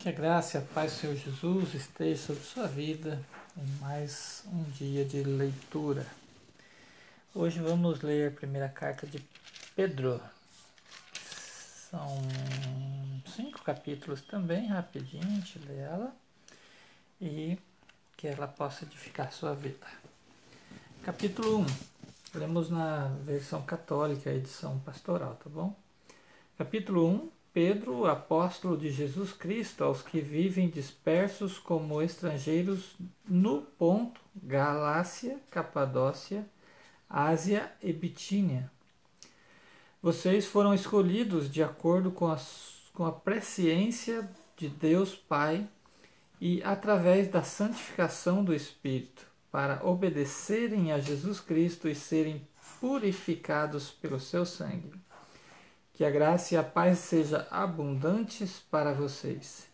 Que a graça e a paz do Senhor Jesus esteja sobre sua vida em mais um dia de leitura. Hoje vamos ler a primeira carta de Pedro. São cinco capítulos também, rapidinho, a gente lê ela e que ela possa edificar sua vida. Capítulo 1. Lemos na versão católica, edição pastoral, tá bom? Capítulo 1 Pedro, apóstolo de Jesus Cristo, aos que vivem dispersos como estrangeiros no ponto, Galácia, Capadócia, Ásia e Bitínia. Vocês foram escolhidos de acordo com a, com a presciência de Deus Pai e através da santificação do Espírito, para obedecerem a Jesus Cristo e serem purificados pelo seu sangue que a graça e a paz sejam abundantes para vocês.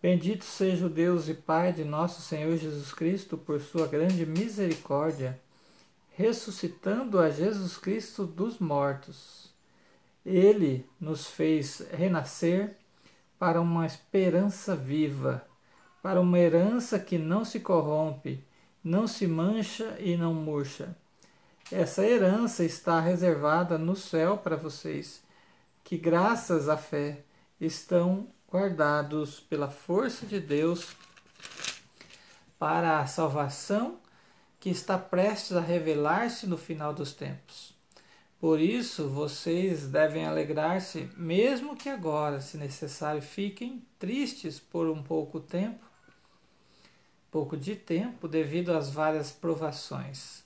Bendito seja o Deus e Pai de nosso Senhor Jesus Cristo, por sua grande misericórdia, ressuscitando a Jesus Cristo dos mortos. Ele nos fez renascer para uma esperança viva, para uma herança que não se corrompe, não se mancha e não murcha. Essa herança está reservada no céu para vocês que, graças à fé, estão guardados pela força de Deus para a salvação que está prestes a revelar-se no final dos tempos. Por isso, vocês devem alegrar-se, mesmo que agora, se necessário, fiquem tristes por um pouco tempo, pouco de tempo, devido às várias provações.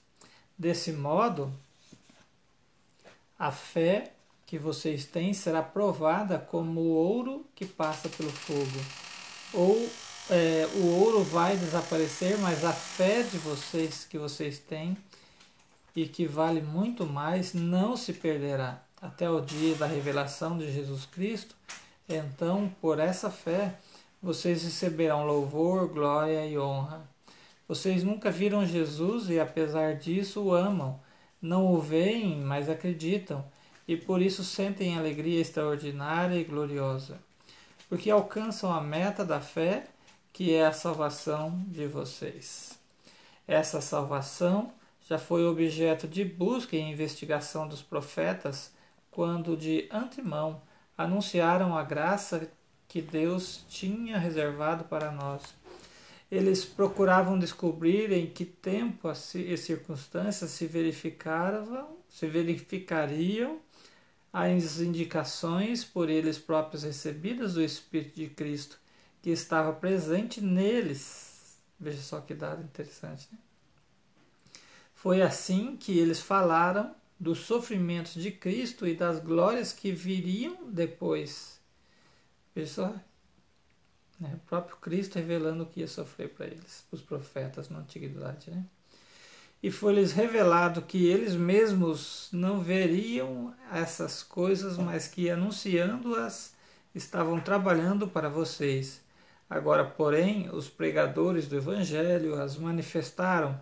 Desse modo, a fé que vocês têm será provada como o ouro que passa pelo fogo. Ou é, o ouro vai desaparecer, mas a fé de vocês que vocês têm e que vale muito mais não se perderá até o dia da revelação de Jesus Cristo. Então, por essa fé, vocês receberão louvor, glória e honra. Vocês nunca viram Jesus e, apesar disso, o amam. Não o veem, mas acreditam e por isso sentem alegria extraordinária e gloriosa, porque alcançam a meta da fé, que é a salvação de vocês. Essa salvação já foi objeto de busca e investigação dos profetas quando de antemão anunciaram a graça que Deus tinha reservado para nós. Eles procuravam descobrir em que tempo e circunstâncias se verificavam, se verificariam as indicações por eles próprios recebidas do Espírito de Cristo que estava presente neles. Veja só que dado interessante. Né? Foi assim que eles falaram dos sofrimentos de Cristo e das glórias que viriam depois. Veja só. Né? O próprio Cristo revelando o que ia sofrer para eles, os profetas na antiguidade. Né? E foi-lhes revelado que eles mesmos não veriam essas coisas, mas que anunciando-as estavam trabalhando para vocês. Agora, porém, os pregadores do Evangelho as manifestaram,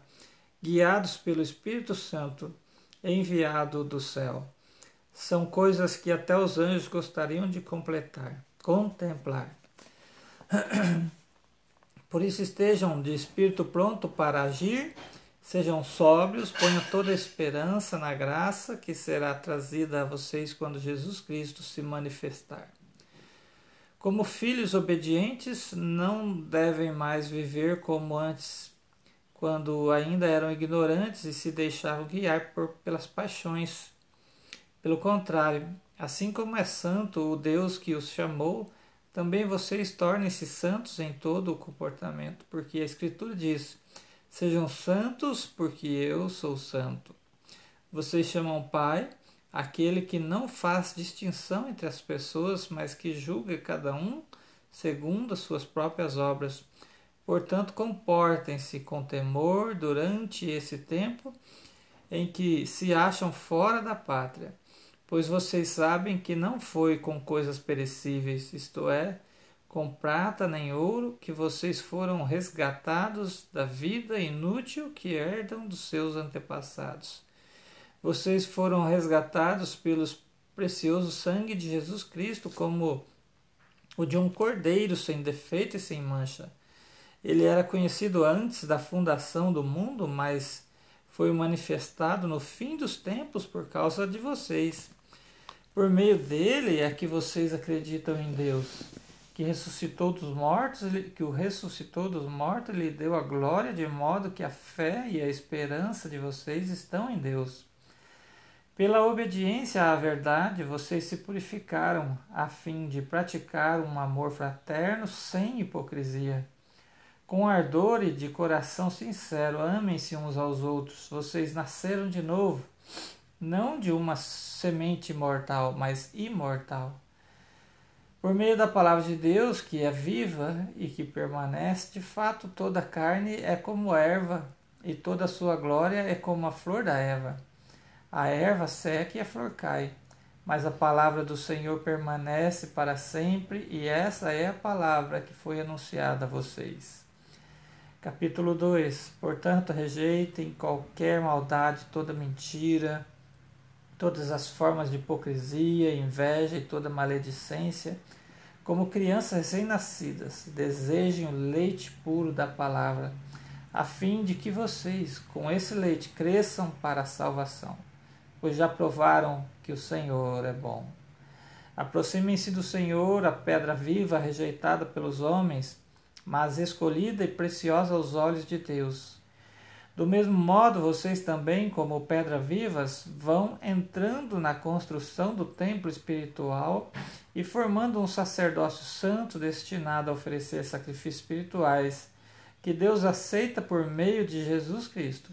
guiados pelo Espírito Santo, enviado do céu. São coisas que até os anjos gostariam de completar, contemplar. Por isso estejam de espírito pronto para agir Sejam sóbrios, ponham toda a esperança na graça que será trazida a vocês quando Jesus Cristo se manifestar. Como filhos obedientes, não devem mais viver como antes, quando ainda eram ignorantes e se deixavam guiar por, pelas paixões. Pelo contrário, assim como é santo o Deus que os chamou, também vocês tornem-se santos em todo o comportamento, porque a Escritura diz: Sejam santos, porque eu sou santo. Vocês chamam Pai aquele que não faz distinção entre as pessoas, mas que julga cada um segundo as suas próprias obras. Portanto, comportem-se com temor durante esse tempo em que se acham fora da pátria, pois vocês sabem que não foi com coisas perecíveis, isto é, com prata nem ouro, que vocês foram resgatados da vida inútil que herdam dos seus antepassados. Vocês foram resgatados pelo precioso sangue de Jesus Cristo, como o de um cordeiro sem defeito e sem mancha. Ele era conhecido antes da fundação do mundo, mas foi manifestado no fim dos tempos por causa de vocês. Por meio dele é que vocês acreditam em Deus, que ressuscitou dos mortos, que o ressuscitou dos mortos, lhe deu a glória, de modo que a fé e a esperança de vocês estão em Deus. Pela obediência à verdade, vocês se purificaram, a fim de praticar um amor fraterno sem hipocrisia. Com ardor e de coração sincero, amem-se uns aos outros. Vocês nasceram de novo, não de uma semente mortal, mas imortal. Por meio da palavra de Deus, que é viva e que permanece, de fato toda a carne é como erva, e toda a sua glória é como a flor da erva. A erva seca e a flor cai, mas a palavra do Senhor permanece para sempre, e essa é a palavra que foi anunciada a vocês. Capítulo 2: Portanto, rejeitem qualquer maldade, toda mentira, todas as formas de hipocrisia, inveja e toda maledicência. Como crianças recém-nascidas, desejem o leite puro da palavra, a fim de que vocês, com esse leite, cresçam para a salvação pois já provaram que o Senhor é bom. Aproximem-se do Senhor, a pedra viva rejeitada pelos homens, mas escolhida e preciosa aos olhos de Deus. Do mesmo modo, vocês também, como pedras vivas, vão entrando na construção do templo espiritual e formando um sacerdócio santo destinado a oferecer sacrifícios espirituais que Deus aceita por meio de Jesus Cristo.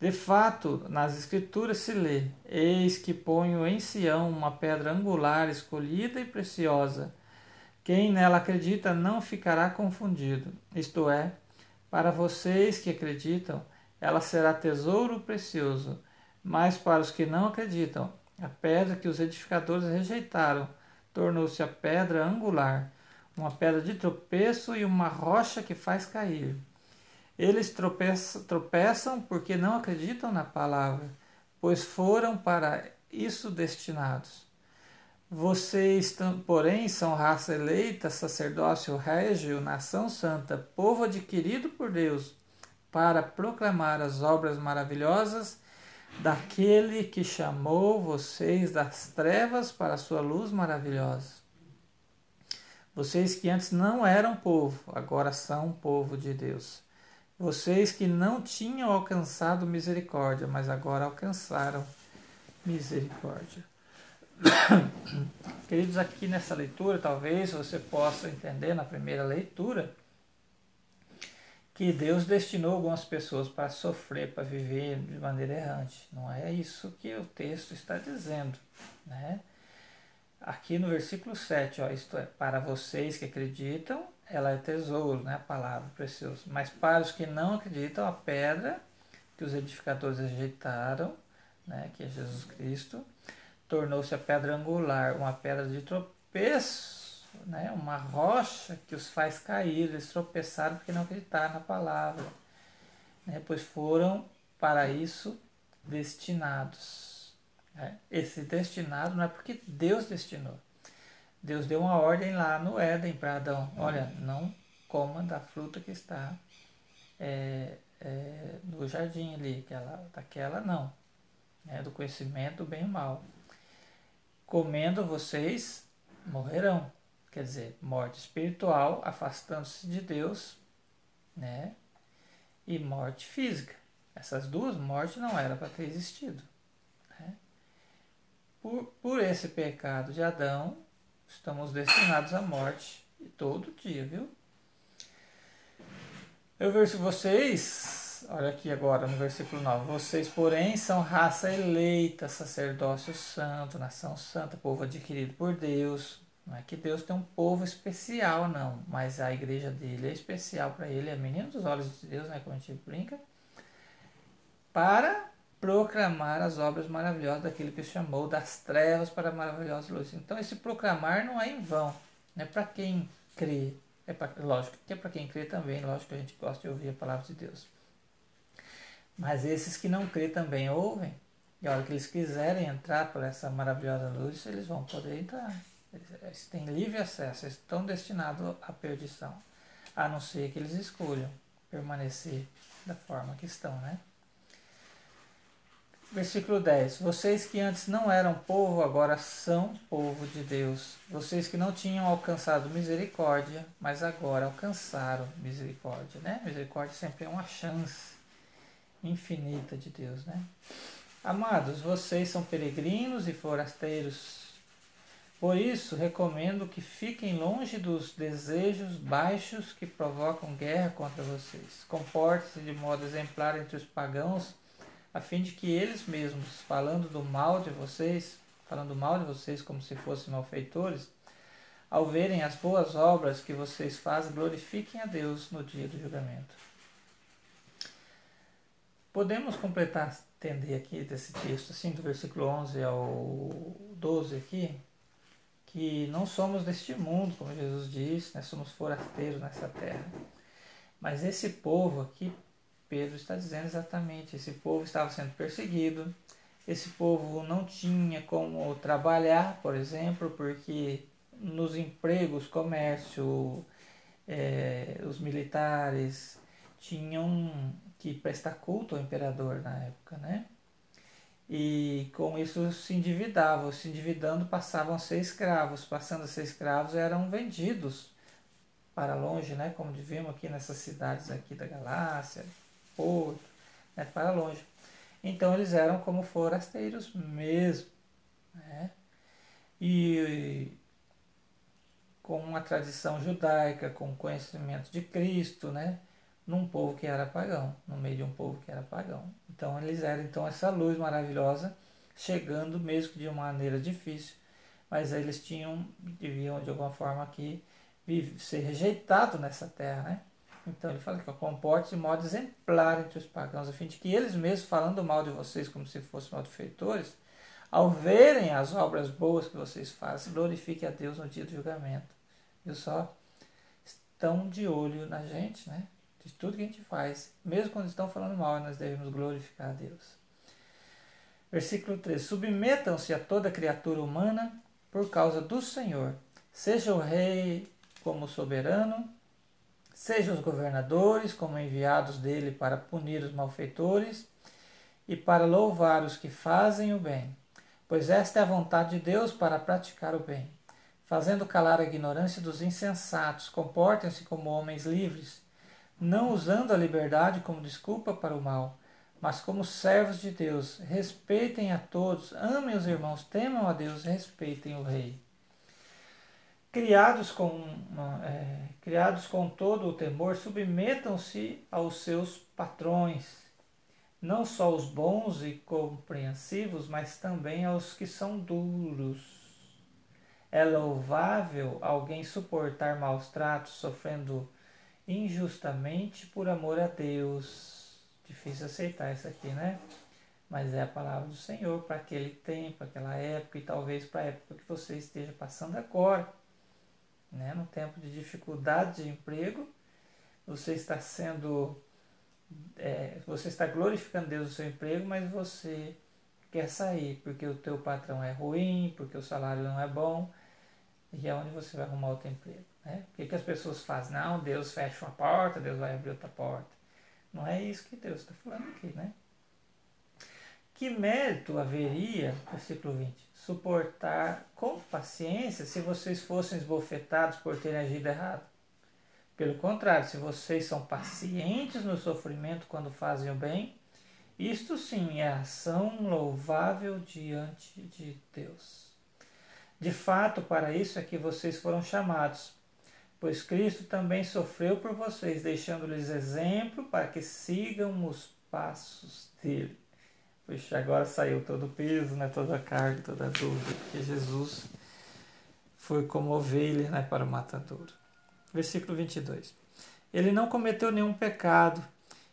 De fato, nas Escrituras se lê: Eis que ponho em Sião uma pedra angular, escolhida e preciosa. Quem nela acredita não ficará confundido. Isto é, para vocês que acreditam, ela será tesouro precioso. Mas para os que não acreditam, a pedra que os edificadores rejeitaram tornou-se a pedra angular, uma pedra de tropeço e uma rocha que faz cair. Eles tropeçam, tropeçam porque não acreditam na palavra, pois foram para isso destinados. Vocês, porém, são raça eleita, sacerdócio régio, nação santa, povo adquirido por Deus, para proclamar as obras maravilhosas daquele que chamou vocês das trevas para a sua luz maravilhosa. Vocês que antes não eram povo, agora são povo de Deus. Vocês que não tinham alcançado misericórdia, mas agora alcançaram misericórdia. Queridos, aqui nessa leitura, talvez você possa entender na primeira leitura que Deus destinou algumas pessoas para sofrer, para viver de maneira errante. Não é isso que o texto está dizendo, né? Aqui no versículo 7, ó, isto é, para vocês que acreditam, ela é tesouro, né? A palavra preciosa. Mas para os que não acreditam, a pedra que os edificadores rejeitaram, né? Que é Jesus Cristo, tornou-se a pedra angular, uma pedra de tropeço, né? Uma rocha que os faz cair. Eles tropeçaram porque não acreditaram na palavra, né? Pois foram para isso destinados. Né? Esse destinado não é porque Deus destinou Deus deu uma ordem lá no Éden para Adão: olha, não coma da fruta que está é, é, no jardim ali, aquela, daquela não, é, do conhecimento do bem e mal. Comendo vocês morrerão, quer dizer, morte espiritual, afastando-se de Deus, né? E morte física. Essas duas mortes não eram para ter existido. Né? Por, por esse pecado de Adão, estamos destinados à morte todo dia, viu? Eu vejo vocês, olha aqui agora no versículo 9: vocês, porém, são raça eleita, sacerdócio santo, nação santa, povo adquirido por Deus. Não é que Deus tem um povo especial, não, mas a igreja dele é especial para ele, é menino dos olhos de Deus, né, como a gente brinca, para proclamar as obras maravilhosas daquele que chamou das trevas para a maravilhosa luz. Então esse proclamar não é em vão, é para quem crê. É pra, lógico que é para quem crê também, lógico que a gente gosta de ouvir a palavra de Deus. Mas esses que não crê também ouvem, e a hora que eles quiserem entrar por essa maravilhosa luz, eles vão poder entrar. Eles têm livre acesso, estão destinados à perdição, a não ser que eles escolham permanecer da forma que estão, né? Versículo 10: Vocês que antes não eram povo, agora são povo de Deus. Vocês que não tinham alcançado misericórdia, mas agora alcançaram misericórdia. Né? Misericórdia sempre é uma chance infinita de Deus. Né? Amados, vocês são peregrinos e forasteiros. Por isso, recomendo que fiquem longe dos desejos baixos que provocam guerra contra vocês. Comportem-se de modo exemplar entre os pagãos a fim de que eles mesmos, falando do mal de vocês, falando mal de vocês como se fossem malfeitores, ao verem as boas obras que vocês fazem, glorifiquem a Deus no dia do julgamento. Podemos completar, entender aqui desse texto, assim, do versículo 11 ao 12 aqui, que não somos deste mundo, como Jesus disse, né? somos forasteiros nessa terra. Mas esse povo aqui Pedro está dizendo exatamente: esse povo estava sendo perseguido, esse povo não tinha como trabalhar, por exemplo, porque nos empregos, comércio, é, os militares tinham que prestar culto ao imperador na época, né? E com isso se endividavam, se endividando passavam a ser escravos, passando a ser escravos eram vendidos para longe, né? Como vimos aqui nessas cidades aqui da Galácia, porto, né, para longe. Então eles eram como forasteiros mesmo. Né? E com uma tradição judaica, com conhecimento de Cristo, né? Num povo que era pagão, no meio de um povo que era pagão. Então eles eram então essa luz maravilhosa, chegando mesmo de uma maneira difícil, mas eles tinham, deviam de alguma forma aqui ser rejeitados nessa terra, né? Então ele fala que comporte de modo exemplar entre os pagãos, a fim de que eles mesmos, falando mal de vocês como se fossem malfeitores, ao verem as obras boas que vocês fazem, glorifiquem a Deus no dia do julgamento. Viu só? Estão de olho na gente, né? De tudo que a gente faz. Mesmo quando estão falando mal, nós devemos glorificar a Deus. Versículo 3: Submetam-se a toda criatura humana por causa do Senhor. Seja o rei como soberano, Sejam os governadores como enviados dele para punir os malfeitores e para louvar os que fazem o bem, pois esta é a vontade de Deus para praticar o bem. Fazendo calar a ignorância dos insensatos, comportem-se como homens livres, não usando a liberdade como desculpa para o mal, mas como servos de Deus. Respeitem a todos, amem os irmãos, temam a Deus, respeitem o rei criados com, é, criados com todo o temor, submetam-se aos seus patrões, não só os bons e compreensivos, mas também aos que são duros. É louvável alguém suportar maus tratos, sofrendo injustamente por amor a Deus. Difícil aceitar isso aqui, né? Mas é a palavra do Senhor para aquele tempo, aquela época e talvez para a época que você esteja passando agora né? no tempo de dificuldade de emprego, você está sendo, é, você está glorificando Deus no seu emprego, mas você quer sair porque o teu patrão é ruim, porque o salário não é bom, e é onde você vai arrumar outro emprego. Né? O que, que as pessoas fazem? Não, Deus fecha uma porta, Deus vai abrir outra porta. Não é isso que Deus está falando aqui, né? Que mérito haveria, versículo 20, suportar com paciência se vocês fossem esbofetados por terem agido errado? Pelo contrário, se vocês são pacientes no sofrimento quando fazem o bem, isto sim é ação louvável diante de Deus. De fato, para isso é que vocês foram chamados, pois Cristo também sofreu por vocês, deixando-lhes exemplo para que sigam os passos dele. Puxa, agora saiu todo o peso, né? toda a carga, toda a dúvida, porque Jesus foi como ovelha né? para o matadouro. Versículo 22. Ele não cometeu nenhum pecado,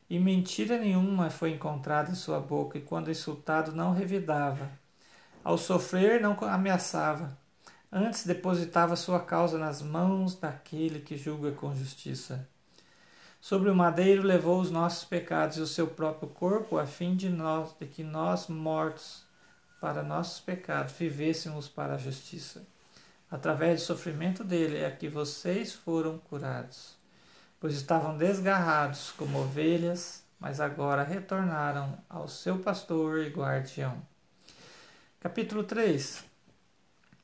e mentira nenhuma foi encontrada em sua boca, e quando insultado não revidava. Ao sofrer não ameaçava, antes depositava sua causa nas mãos daquele que julga com justiça. Sobre o madeiro levou os nossos pecados e o seu próprio corpo, a fim de, nós, de que nós, mortos para nossos pecados, vivêssemos para a justiça. Através do sofrimento dele é que vocês foram curados, pois estavam desgarrados como ovelhas, mas agora retornaram ao seu pastor e guardião. Capítulo 3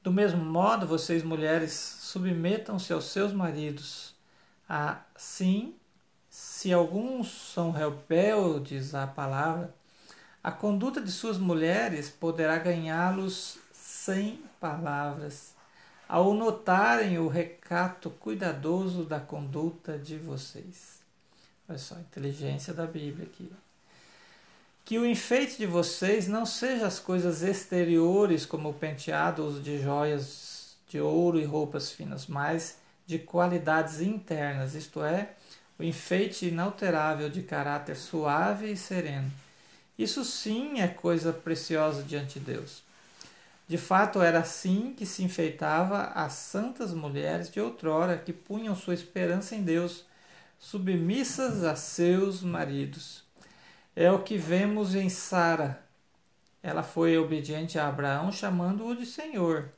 Do mesmo modo, vocês mulheres submetam-se aos seus maridos. Assim, se alguns são rebeldes à palavra, a conduta de suas mulheres poderá ganhá-los sem palavras, ao notarem o recato cuidadoso da conduta de vocês. Olha só a inteligência da Bíblia aqui. Que o enfeite de vocês não seja as coisas exteriores, como o penteado, uso de joias de ouro e roupas finas, mas de qualidades internas, isto é, o enfeite inalterável de caráter suave e sereno. Isso sim é coisa preciosa diante de Deus. De fato, era assim que se enfeitava as santas mulheres de outrora que punham sua esperança em Deus, submissas a seus maridos. É o que vemos em Sara. Ela foi obediente a Abraão, chamando-o de Senhor.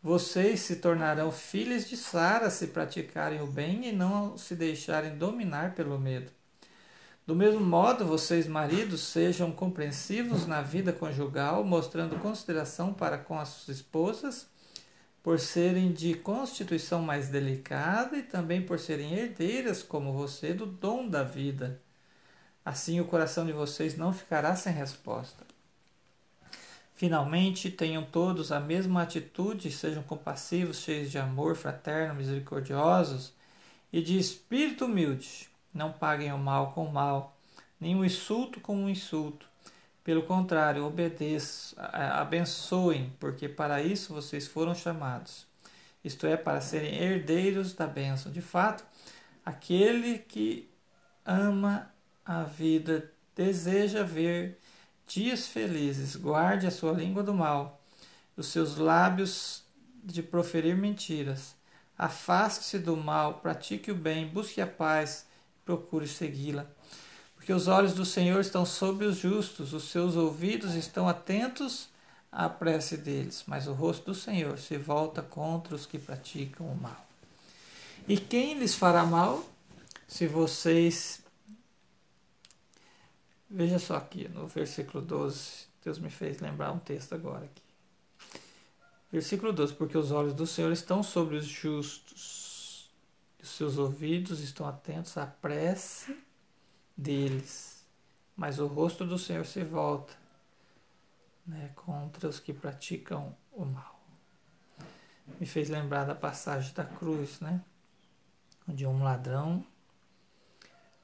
Vocês se tornarão filhos de Sara se praticarem o bem e não se deixarem dominar pelo medo. Do mesmo modo, vocês, maridos, sejam compreensivos na vida conjugal, mostrando consideração para com as suas esposas, por serem de constituição mais delicada e também por serem herdeiras, como você, do dom da vida. Assim, o coração de vocês não ficará sem resposta. Finalmente, tenham todos a mesma atitude, sejam compassivos, cheios de amor fraterno, misericordiosos e de espírito humilde não paguem o mal com o mal, nem o insulto com o insulto. Pelo contrário, obedeçam, abençoem, porque para isso vocês foram chamados. Isto é, para serem herdeiros da bênção. De fato, aquele que ama a vida deseja ver dias felizes. Guarde a sua língua do mal, os seus lábios de proferir mentiras. Afaste-se do mal, pratique o bem, busque a paz procure segui-la. Porque os olhos do Senhor estão sobre os justos, os seus ouvidos estão atentos à prece deles, mas o rosto do Senhor se volta contra os que praticam o mal. E quem lhes fará mal? Se vocês. Veja só aqui no versículo 12, Deus me fez lembrar um texto agora aqui. Versículo 12: Porque os olhos do Senhor estão sobre os justos os seus ouvidos estão atentos à prece deles, mas o rosto do Senhor se volta né, contra os que praticam o mal. Me fez lembrar da passagem da cruz, né, onde um ladrão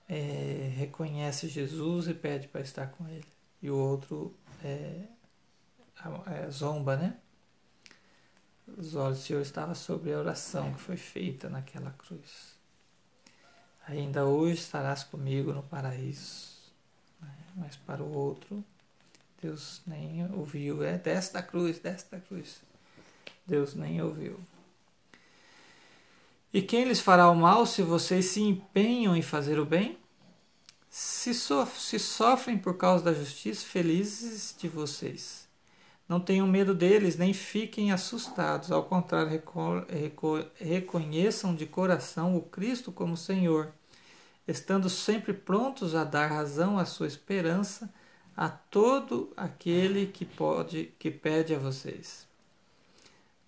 é, reconhece Jesus e pede para estar com ele, e o outro é, é, zomba, né? Os olhos do Senhor estavam sobre a oração que foi feita naquela cruz. Ainda hoje estarás comigo no paraíso. Né? Mas para o outro, Deus nem ouviu. É, desce da cruz, desce da cruz. Deus nem ouviu. E quem lhes fará o mal se vocês se empenham em fazer o bem? Se, so se sofrem por causa da justiça, felizes de vocês não tenham medo deles, nem fiquem assustados. Ao contrário, reco reco reconheçam de coração o Cristo como Senhor, estando sempre prontos a dar razão à sua esperança a todo aquele que pode que pede a vocês.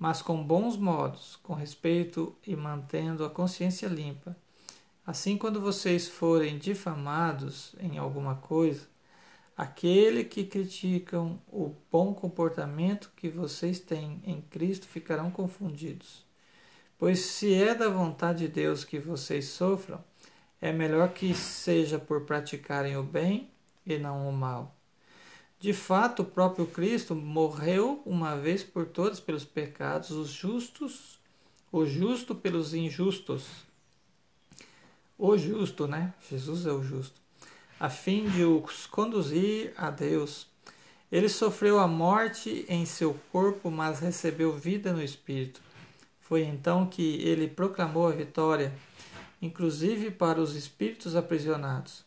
Mas com bons modos, com respeito e mantendo a consciência limpa. Assim, quando vocês forem difamados em alguma coisa, Aquele que criticam o bom comportamento que vocês têm em Cristo ficarão confundidos. Pois se é da vontade de Deus que vocês sofram, é melhor que seja por praticarem o bem e não o mal. De fato, o próprio Cristo morreu uma vez por todas pelos pecados, os justos, o justo pelos injustos. O justo, né? Jesus é o justo a fim de os conduzir a Deus. Ele sofreu a morte em seu corpo, mas recebeu vida no espírito. Foi então que ele proclamou a vitória, inclusive para os espíritos aprisionados.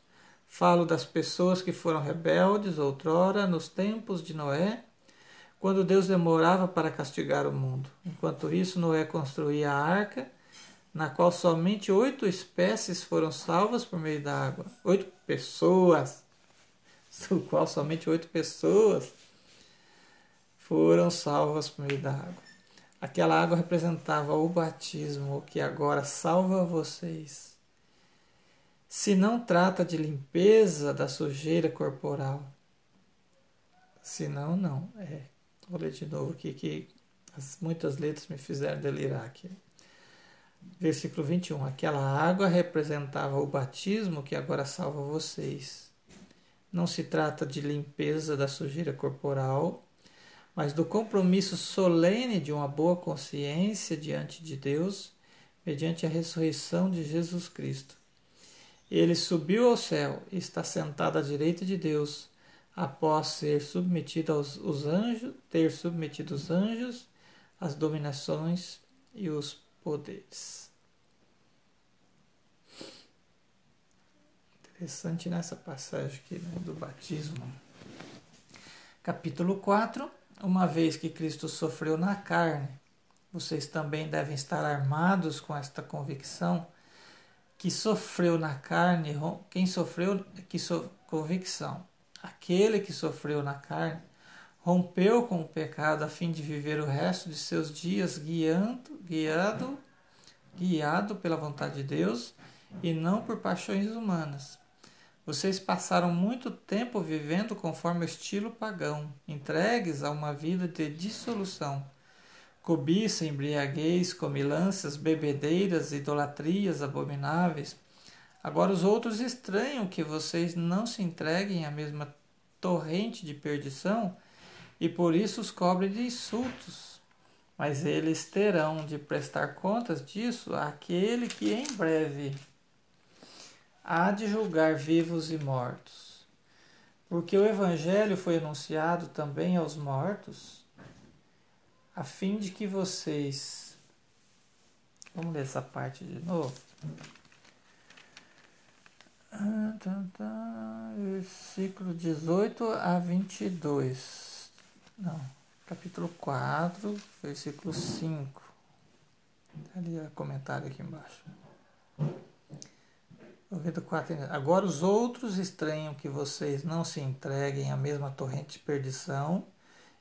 Falo das pessoas que foram rebeldes outrora nos tempos de Noé, quando Deus demorava para castigar o mundo. Enquanto isso, Noé construía a arca, na qual somente oito espécies foram salvas por meio da água. Oito pessoas, do qual somente oito pessoas foram salvas por meio da água. Aquela água representava o batismo que agora salva vocês. Se não trata de limpeza da sujeira corporal, se não, não. É, Vou ler de novo aqui que as, muitas letras me fizeram delirar aqui. Versículo 21. Aquela água representava o batismo que agora salva vocês. Não se trata de limpeza da sujeira corporal, mas do compromisso solene de uma boa consciência diante de Deus, mediante a ressurreição de Jesus Cristo. Ele subiu ao céu e está sentado à direita de Deus após ser submetido aos os anjos, ter submetido os anjos, as dominações e os poderes. Interessante nessa passagem aqui né, do batismo. Capítulo 4. Uma vez que Cristo sofreu na carne, vocês também devem estar armados com esta convicção que sofreu na carne, quem sofreu que so, convicção aquele que sofreu na carne, rompeu com o pecado a fim de viver o resto de seus dias guiando, guiado, guiado pela vontade de Deus e não por paixões humanas. Vocês passaram muito tempo vivendo conforme o estilo pagão, entregues a uma vida de dissolução. Cobiça, embriaguez, comilanças, bebedeiras, idolatrias abomináveis, Agora os outros estranham que vocês não se entreguem à mesma torrente de perdição e por isso os cobrem de insultos. Mas eles terão de prestar contas disso àquele que em breve há de julgar vivos e mortos. Porque o Evangelho foi anunciado também aos mortos, a fim de que vocês. Vamos ler essa parte de novo. Ah, tá, tá. Versículo 18 a 22. Não, capítulo 4, versículo 5. Tá ali o comentário aqui embaixo. Ouvido 4. Agora os outros estranham que vocês não se entreguem à mesma torrente de perdição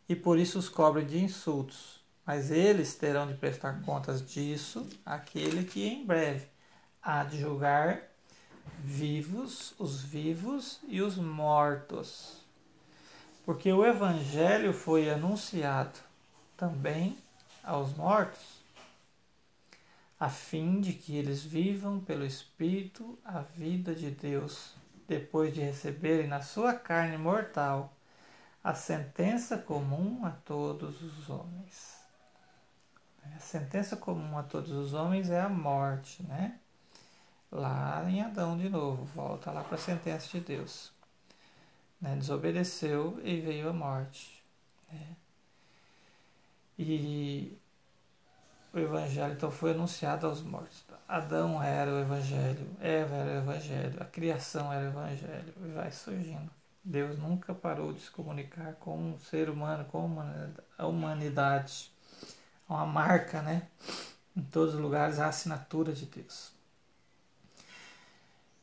e por isso os cobrem de insultos. Mas eles terão de prestar contas disso àquele que em breve há de julgar vivos, os vivos e os mortos. Porque o Evangelho foi anunciado também aos mortos, a fim de que eles vivam pelo Espírito a vida de Deus, depois de receberem na sua carne mortal a sentença comum a todos os homens. A sentença comum a todos os homens é a morte, né? lá em Adão de novo, volta lá para a sentença de Deus. Né? Desobedeceu e veio a morte. Né? E o Evangelho então foi anunciado aos mortos. Adão era o Evangelho, Eva era o Evangelho, a criação era o Evangelho, e vai surgindo. Deus nunca parou de se comunicar com o ser humano, com a humanidade. Uma marca, né? Em todos os lugares a assinatura de Deus.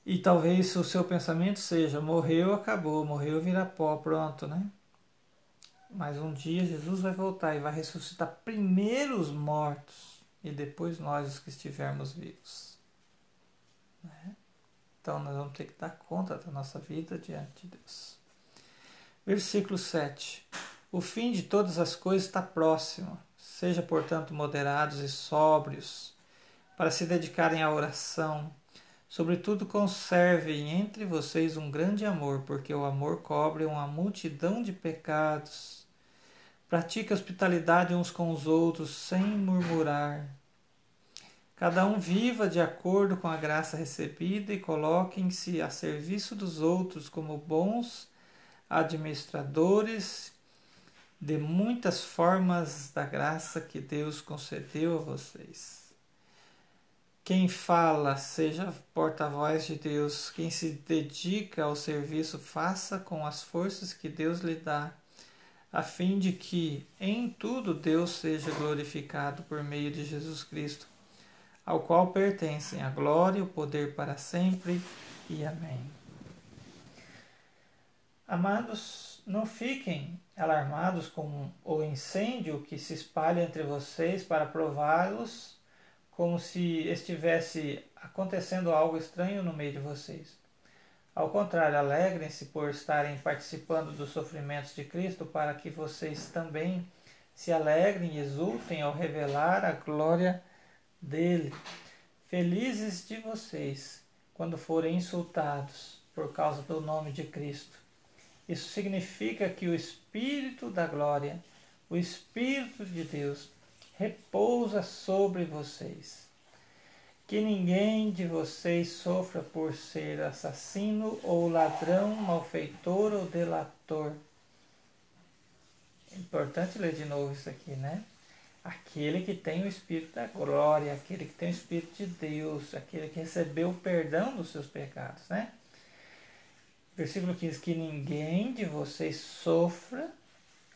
E talvez o seu pensamento seja: morreu, acabou, morreu, vira pó, pronto, né? Mas um dia Jesus vai voltar e vai ressuscitar primeiro os mortos e depois nós, os que estivermos vivos. Né? Então nós vamos ter que dar conta da nossa vida diante de Deus. Versículo 7. O fim de todas as coisas está próximo. Seja, portanto, moderados e sóbrios, para se dedicarem à oração Sobretudo, conservem entre vocês um grande amor, porque o amor cobre uma multidão de pecados. Pratique hospitalidade uns com os outros, sem murmurar. Cada um viva de acordo com a graça recebida e coloquem-se a serviço dos outros como bons administradores de muitas formas da graça que Deus concedeu a vocês. Quem fala, seja porta-voz de Deus. Quem se dedica ao serviço, faça com as forças que Deus lhe dá, a fim de que em tudo Deus seja glorificado por meio de Jesus Cristo, ao qual pertencem a glória e o poder para sempre. E amém. Amados, não fiquem alarmados com o incêndio que se espalha entre vocês para prová-los como se estivesse acontecendo algo estranho no meio de vocês. Ao contrário, alegrem-se por estarem participando dos sofrimentos de Cristo, para que vocês também se alegrem e exultem ao revelar a glória dele. Felizes de vocês quando forem insultados por causa do nome de Cristo. Isso significa que o Espírito da glória, o Espírito de Deus, repousa sobre vocês que ninguém de vocês sofra por ser assassino ou ladrão, malfeitor ou delator. Importante ler de novo isso aqui, né? Aquele que tem o Espírito da glória, aquele que tem o Espírito de Deus, aquele que recebeu o perdão dos seus pecados, né? Versículo 15: Que ninguém de vocês sofra,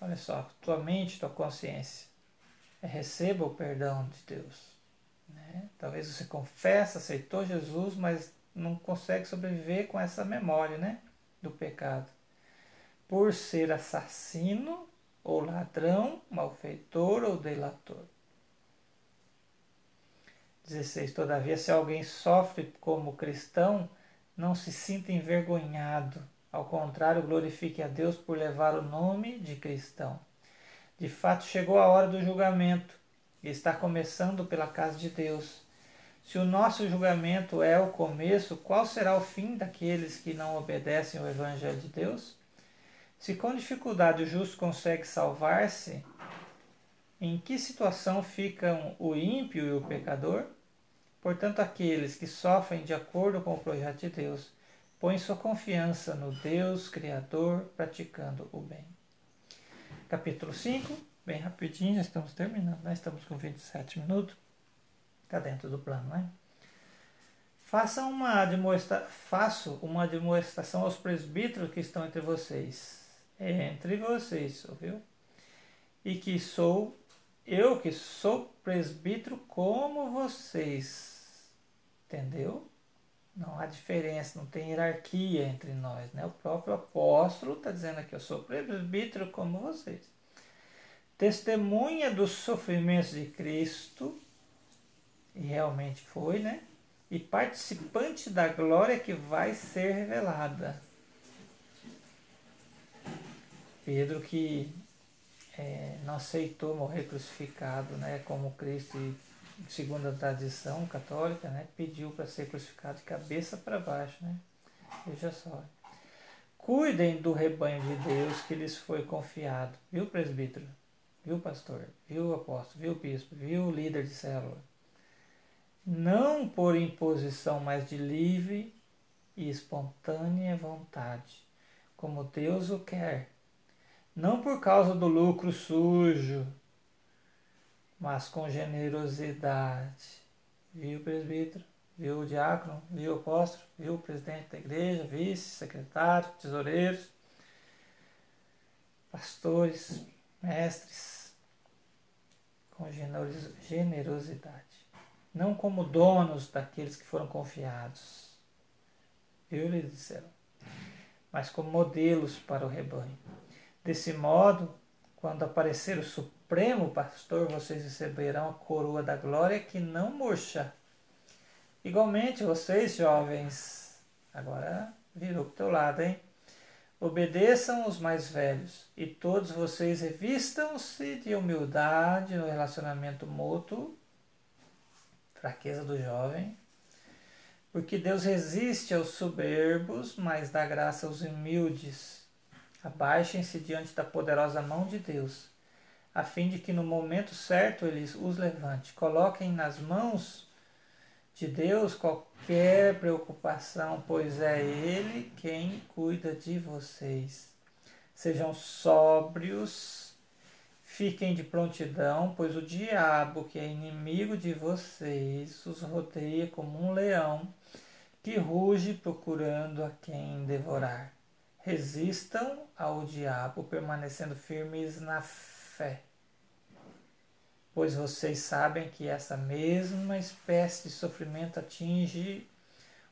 olha só, tua mente, tua consciência, receba o perdão de Deus né? Talvez você confessa, aceitou Jesus, mas não consegue sobreviver com essa memória né? do pecado. Por ser assassino, ou ladrão, malfeitor ou delator. 16. Todavia, se alguém sofre como cristão, não se sinta envergonhado. Ao contrário, glorifique a Deus por levar o nome de cristão. De fato, chegou a hora do julgamento e está começando pela casa de Deus. Se o nosso julgamento é o começo, qual será o fim daqueles que não obedecem ao Evangelho de Deus? Se com dificuldade o justo consegue salvar-se, em que situação ficam o ímpio e o pecador? Portanto, aqueles que sofrem de acordo com o projeto de Deus põem sua confiança no Deus Criador, praticando o bem. Capítulo 5 bem rapidinho, já estamos terminando, né? Estamos com 27 minutos. Está dentro do plano, né? Faça uma. Faço uma demonstração aos presbíteros que estão entre vocês. Entre vocês, ouviu? E que sou eu que sou presbítero como vocês. Entendeu? Não há diferença, não tem hierarquia entre nós, né? O próprio apóstolo está dizendo aqui, eu sou presbítero como vocês testemunha dos sofrimentos de Cristo, e realmente foi, né? E participante da glória que vai ser revelada. Pedro que é, não aceitou morrer crucificado, né, como Cristo, segundo a tradição católica, né, pediu para ser crucificado de cabeça para baixo, né? Veja só. Cuidem do rebanho de Deus que lhes foi confiado, viu, presbítero? viu pastor, viu apóstolo, viu bispo, viu líder de célula. Não por imposição, mas de livre e espontânea vontade, como Deus o quer. Não por causa do lucro sujo, mas com generosidade. Viu presbítero? Viu o diácono? Viu o apóstolo? Viu o presidente da igreja? Vice, secretário, tesoureiros, pastores, mestres, com generosidade, não como donos daqueles que foram confiados. Eu lhes disseram, mas como modelos para o rebanho. Desse modo, quando aparecer o Supremo Pastor, vocês receberão a coroa da glória que não murcha. Igualmente, vocês, jovens, agora virou para o teu lado, hein? Obedeçam os mais velhos, e todos vocês revistam-se de humildade no relacionamento mútuo, fraqueza do jovem, porque Deus resiste aos soberbos, mas dá graça aos humildes. Abaixem-se diante da poderosa mão de Deus, a fim de que no momento certo ele os levante. Coloquem nas mãos de Deus qualquer preocupação, pois é Ele quem cuida de vocês. Sejam sóbrios, fiquem de prontidão, pois o diabo, que é inimigo de vocês, os rodeia como um leão que ruge procurando a quem devorar. Resistam ao diabo, permanecendo firmes na fé. Pois vocês sabem que essa mesma espécie de sofrimento atinge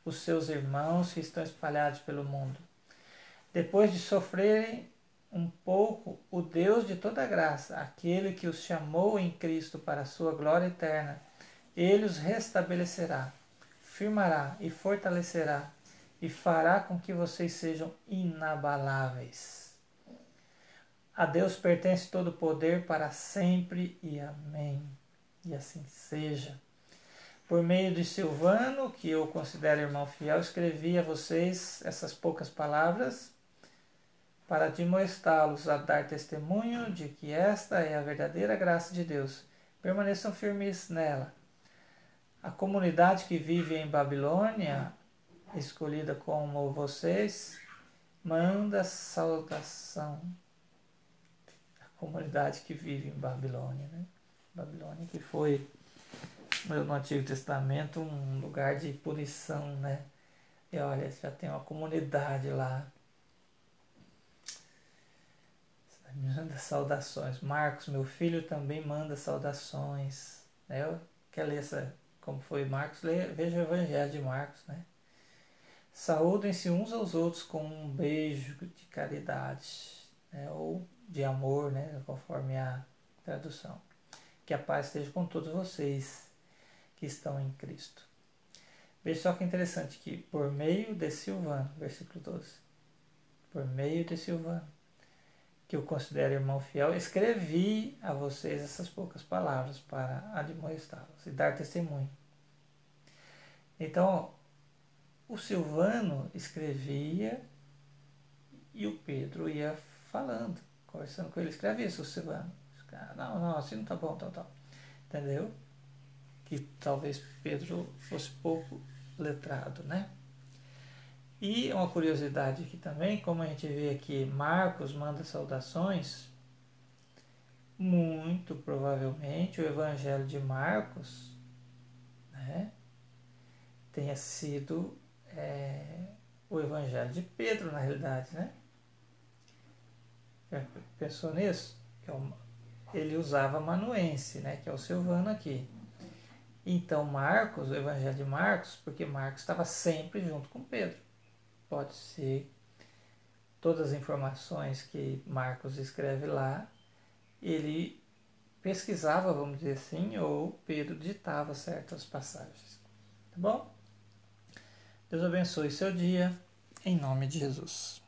os seus irmãos que estão espalhados pelo mundo. Depois de sofrerem um pouco, o Deus de toda graça, aquele que os chamou em Cristo para a sua glória eterna, ele os restabelecerá, firmará e fortalecerá e fará com que vocês sejam inabaláveis. A Deus pertence todo o poder para sempre e amém. E assim seja. Por meio de Silvano, que eu considero irmão fiel, escrevi a vocês essas poucas palavras para admoestá-los a dar testemunho de que esta é a verdadeira graça de Deus. Permaneçam firmes nela. A comunidade que vive em Babilônia, escolhida como vocês, manda saudação. A comunidade que vive em Babilônia, né? Babilônia que foi no Antigo Testamento um lugar de punição, né? E olha, já tem uma comunidade lá Manda saudações. Marcos, meu filho, também manda saudações. Né? Quer ler essa, como foi Marcos? Leia, veja o Evangelho de Marcos. Né? Saúdem-se uns aos outros com um beijo de caridade, né? ou de amor, né? conforme a tradução. Que a paz esteja com todos vocês que estão em Cristo. Veja só que interessante que por meio de Silvano, versículo 12, por meio de Silvano, que eu considero irmão fiel, escrevi a vocês essas poucas palavras para admoestá-los e dar testemunho. Então, o Silvano escrevia e o Pedro ia falando, conversando com ele. Escreve isso, Silvano. Não, não, assim não tá bom, tal, tal. Entendeu? Que talvez Pedro fosse pouco letrado, né? E uma curiosidade aqui também, como a gente vê aqui, Marcos manda saudações, muito provavelmente o Evangelho de Marcos né, tenha sido é, o Evangelho de Pedro, na realidade, né? Pensou nisso? É ele usava manuense, né, que é o Silvano aqui. Então, Marcos, o Evangelho de Marcos, porque Marcos estava sempre junto com Pedro pode ser todas as informações que Marcos escreve lá, ele pesquisava, vamos dizer assim, ou Pedro ditava certas passagens. Tá bom? Deus abençoe seu dia, em nome de Jesus.